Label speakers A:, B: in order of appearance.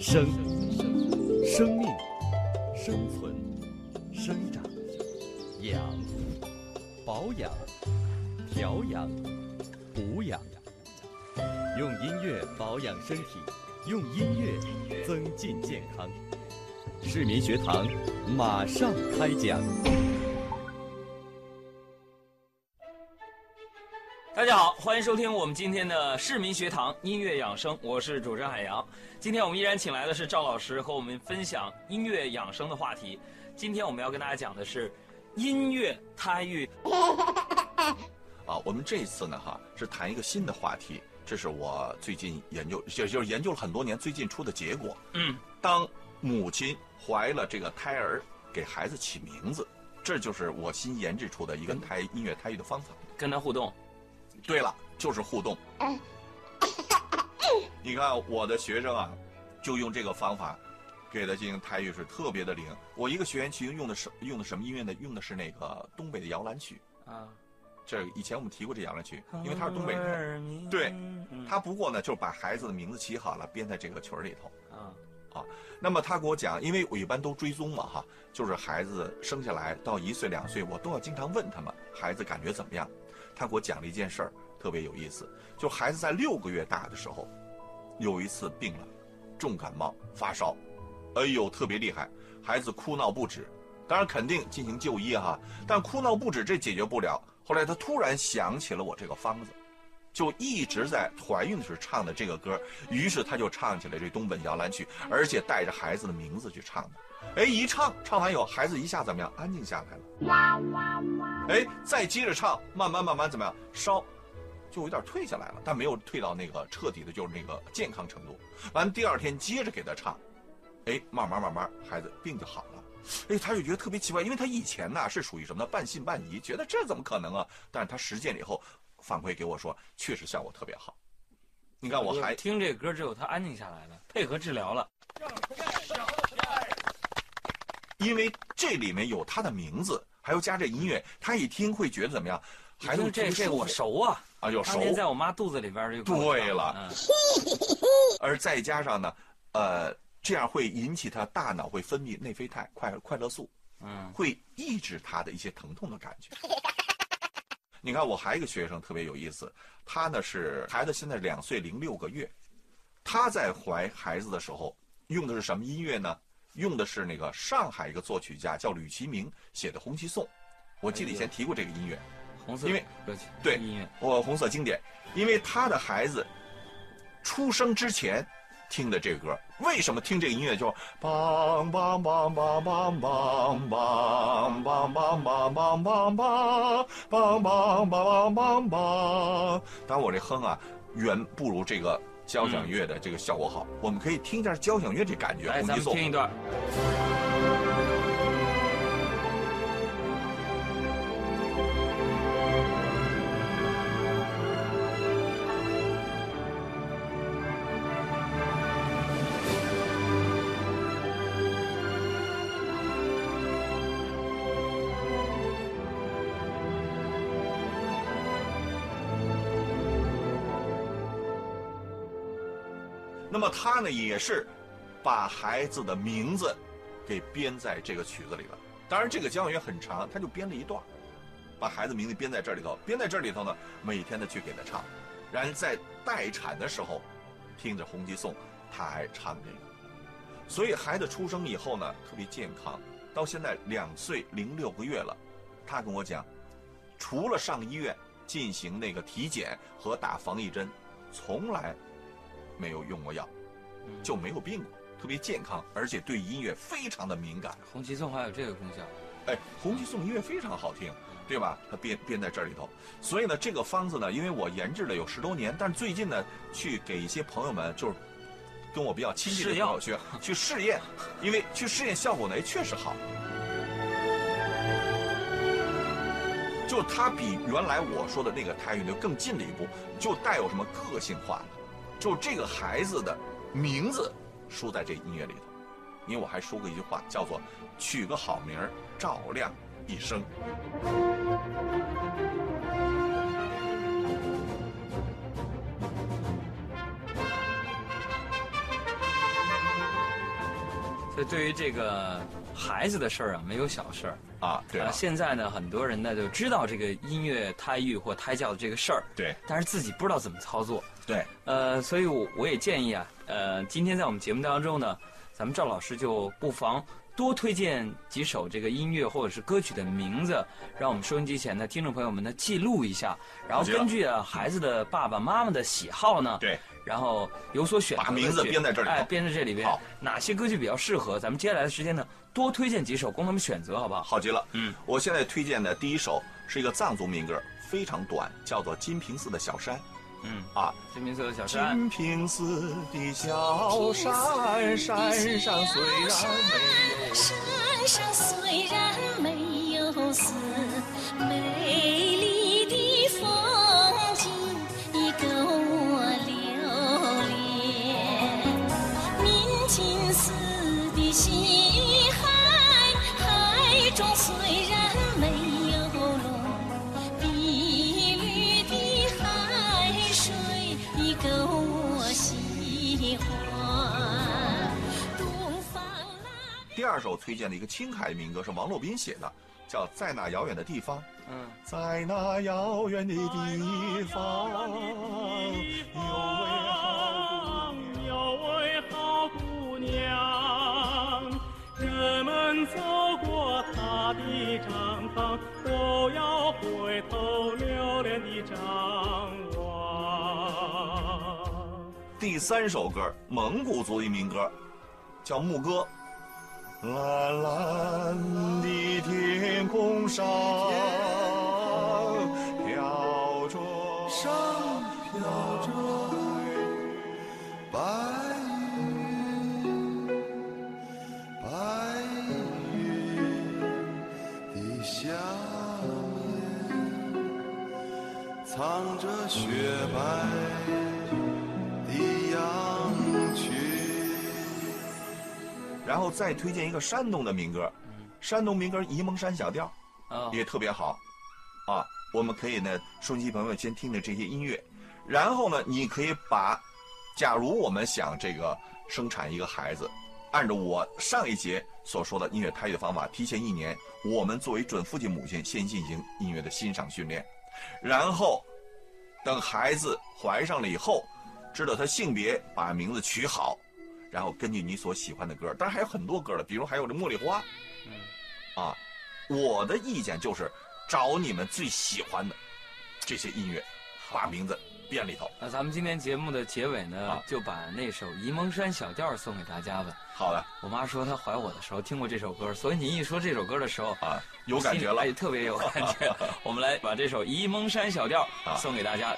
A: 生，生命，生存，生长，养，保养，调养，补养。用音乐保养身体，用音乐增进健康。市民学堂马上开讲。
B: 大家好，欢迎收听我们今天的市民学堂音乐养生，我是主持人海洋。今天我们依然请来的是赵老师，和我们分享音乐养生的话题。今天我们要跟大家讲的是音乐胎育。
C: 啊，我们这一次呢，哈，是谈一个新的话题，这是我最近研究，就就是研究了很多年，最近出的结果。
B: 嗯，
C: 当母亲怀了这个胎儿，给孩子起名字，这就是我新研制出的一个胎音乐胎育的方法。
B: 跟他互动。
C: 对了，就是互动。你看我的学生啊，就用这个方法，给他进行胎育是特别的灵。我一个学员其实用的是用的什么音乐呢？用的是那个东北的摇篮曲
B: 啊。
C: 这以前我们提过这摇篮曲，因为他是东北人。对，他不过呢，就是把孩子的名字起好了，编在这个曲儿里头。
B: 啊
C: 啊，那么他给我讲，因为我一般都追踪嘛哈，就是孩子生下来到一岁两岁，我都要经常问他们孩子感觉怎么样。他给我讲了一件事儿，特别有意思，就孩子在六个月大的时候，有一次病了，重感冒发烧，哎呦特别厉害，孩子哭闹不止，当然肯定进行就医哈，但哭闹不止这解决不了。后来他突然想起了我这个方子，就一直在怀孕的时候唱的这个歌，于是他就唱起了这东北摇篮曲，而且带着孩子的名字去唱的。哎，一唱唱完以后，孩子一下怎么样？安静下来了。哎，再接着唱，慢慢慢慢怎么样？烧，就有点退下来了，但没有退到那个彻底的，就是那个健康程度。完，第二天接着给他唱，哎，慢慢慢慢，孩子病就好了。哎，他就觉得特别奇怪，因为他以前呢是属于什么呢？半信半疑，觉得这怎么可能啊？但是他实践了以后，反馈给我说，确实效果特别好。你看，我还
B: 听这歌之后，他安静下来了，配合治疗了。
C: 因为这里面有他的名字，还有加这音乐，他一听会觉得怎么样？孩子
B: 这这我熟啊
C: 啊，有熟。
B: 当年在我妈肚子里边就
C: 对了。而再加上呢，呃，这样会引起他大脑会分泌内啡肽、快快乐素，
B: 嗯，
C: 会抑制他的一些疼痛的感觉。你看，我还有一个学生特别有意思，他呢是孩子现在两岁零六个月，他在怀孩子的时候用的是什么音乐呢？用的是那个上海一个作曲家叫吕其明写的《红旗颂》，我记得以前提过这个音乐，
B: 红色
C: 因为对
B: 音乐，
C: 我红色经典，因为他的孩子出生之前听的这个歌，为什么听这个音乐就梆梆梆梆梆梆梆梆梆梆梆梆梆梆梆梆梆梆梆，当然我这哼啊远不如这个。交响乐的这个效果好，我们可以听一下交响乐这感觉。
B: 来，咱们听一段。
C: 那么他呢，也是把孩子的名字给编在这个曲子里了。当然，这个交响乐很长，他就编了一段，把孩子名字编在这里头，编在这里头呢，每天的去给他唱。然后在待产的时候，听着《红旗颂》，他还唱这个。所以孩子出生以后呢，特别健康，到现在两岁零六个月了。他跟我讲，除了上医院进行那个体检和打防疫针，从来。没有用过药，就没有病过，特别健康，而且对音乐非常的敏感。
B: 红旗颂还有这个功效，
C: 哎，红旗颂音乐非常好听，对吧？它编编在这里头，所以呢，这个方子呢，因为我研制了有十多年，但是最近呢，去给一些朋友们，就是跟我比较亲近的朋友去去试验，因为去试验效果呢，也确实好。就它比原来我说的那个胎育就更近了一步，就带有什么个性化了。就这个孩子的名字输在这音乐里头，因为我还说过一句话，叫做“取个好名儿，照亮一生”。
B: 所以对于这个孩子的事儿啊，没有小事儿。
C: 啊，对
B: 啊，
C: 了，
B: 现在呢，很多人呢就知道这个音乐胎育或胎教的这个事儿，
C: 对。
B: 但是自己不知道怎么操作。
C: 对，
B: 呃，所以我我也建议啊，呃，今天在我们节目当中呢，咱们赵老师就不妨多推荐几首这个音乐或者是歌曲的名字，让我们收音机前的听众朋友们呢记录一下，然后根据啊孩子的爸爸妈妈的喜好呢，
C: 对，
B: 然后有所选择，
C: 把名字编在这里
B: 哎，编在这里边
C: 好，
B: 哪些歌曲比较适合？咱们接下来的时间呢，多推荐几首供他们选择，好不好？
C: 好极了。
B: 嗯，
C: 我现在推荐的第一首是一个藏族民歌，非常短，叫做《金平寺的小山》
B: 嗯，
C: 啊。
B: 金瓶寺的小山。
C: 金平寺的小山，山上虽然没有
D: 山上虽然没有寺，美
C: 二首推荐的一个青海民歌是王洛宾写的，叫《在那遥远的地方》。
B: 嗯，
C: 在那遥远的地方，有位好姑娘。
E: 有位好姑娘，人们走过她的帐房，都要回头留恋的张望。
C: 第三首歌，蒙古族的民歌，叫《牧歌》。蓝蓝的天空上，飘着上飘着白云，白云的下面，藏着雪白。然后再推荐一个山东的民歌，山东民歌《沂蒙山小调
B: 啊》
C: 也特别好，啊，我们可以呢，收音机朋友先听听这些音乐，然后呢，你可以把，假如我们想这个生产一个孩子，按照我上一节所说的音乐胎育的方法，提前一年，我们作为准父亲母亲先进行音乐的欣赏训练，然后等孩子怀上了以后，知道他性别，把名字取好，然后根据你所喜欢的歌，当然还有很多歌了，比如还有这茉莉花，
B: 嗯，
C: 啊，我的意见就是找你们最喜欢的这些音乐，把名字编里头。
B: 那咱们今天节目的结尾呢
C: 好，
B: 就把那首《沂蒙山小调》送给大家吧。
C: 好的
B: 我妈说她怀我的时候听过这首歌，所以你一说这首歌的时候，
C: 啊，有感觉了
B: 哎，特别有感觉。我们来把这首《沂蒙山小调
C: 啊》
B: 送给大家。